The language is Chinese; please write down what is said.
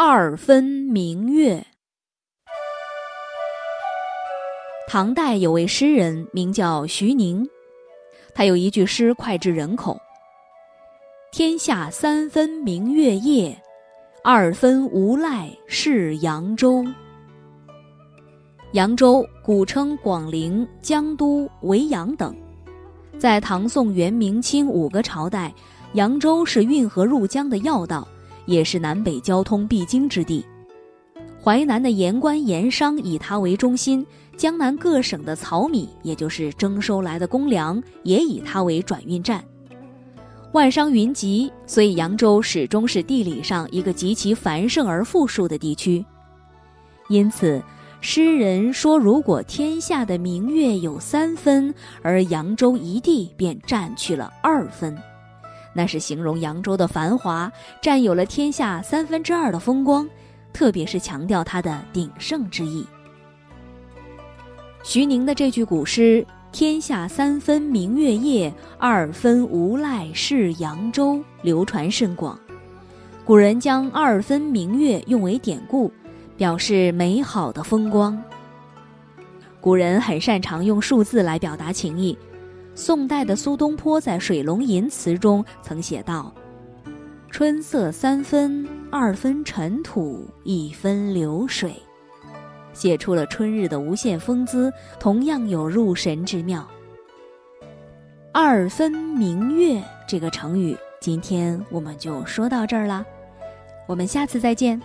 二分明月。唐代有位诗人名叫徐宁，他有一句诗脍炙人口：“天下三分明月夜，二分无赖是扬州。”扬州古称广陵、江都、维扬等，在唐宋元明清五个朝代，扬州是运河入江的要道，也是南北交通必经之地。淮南的盐官盐商以它为中心。江南各省的漕米，也就是征收来的公粮，也以它为转运站。万商云集，所以扬州始终是地理上一个极其繁盛而富庶的地区。因此，诗人说，如果天下的明月有三分，而扬州一地便占去了二分，那是形容扬州的繁华，占有了天下三分之二的风光，特别是强调它的鼎盛之意。徐宁的这句古诗“天下三分明月夜，二分无赖是扬州”流传甚广。古人将“二分明月”用为典故，表示美好的风光。古人很擅长用数字来表达情意。宋代的苏东坡在《水龙吟》词中曾写道：“春色三分，二分尘土，一分流水。”写出了春日的无限风姿，同样有入神之妙。二分明月这个成语，今天我们就说到这儿啦，我们下次再见。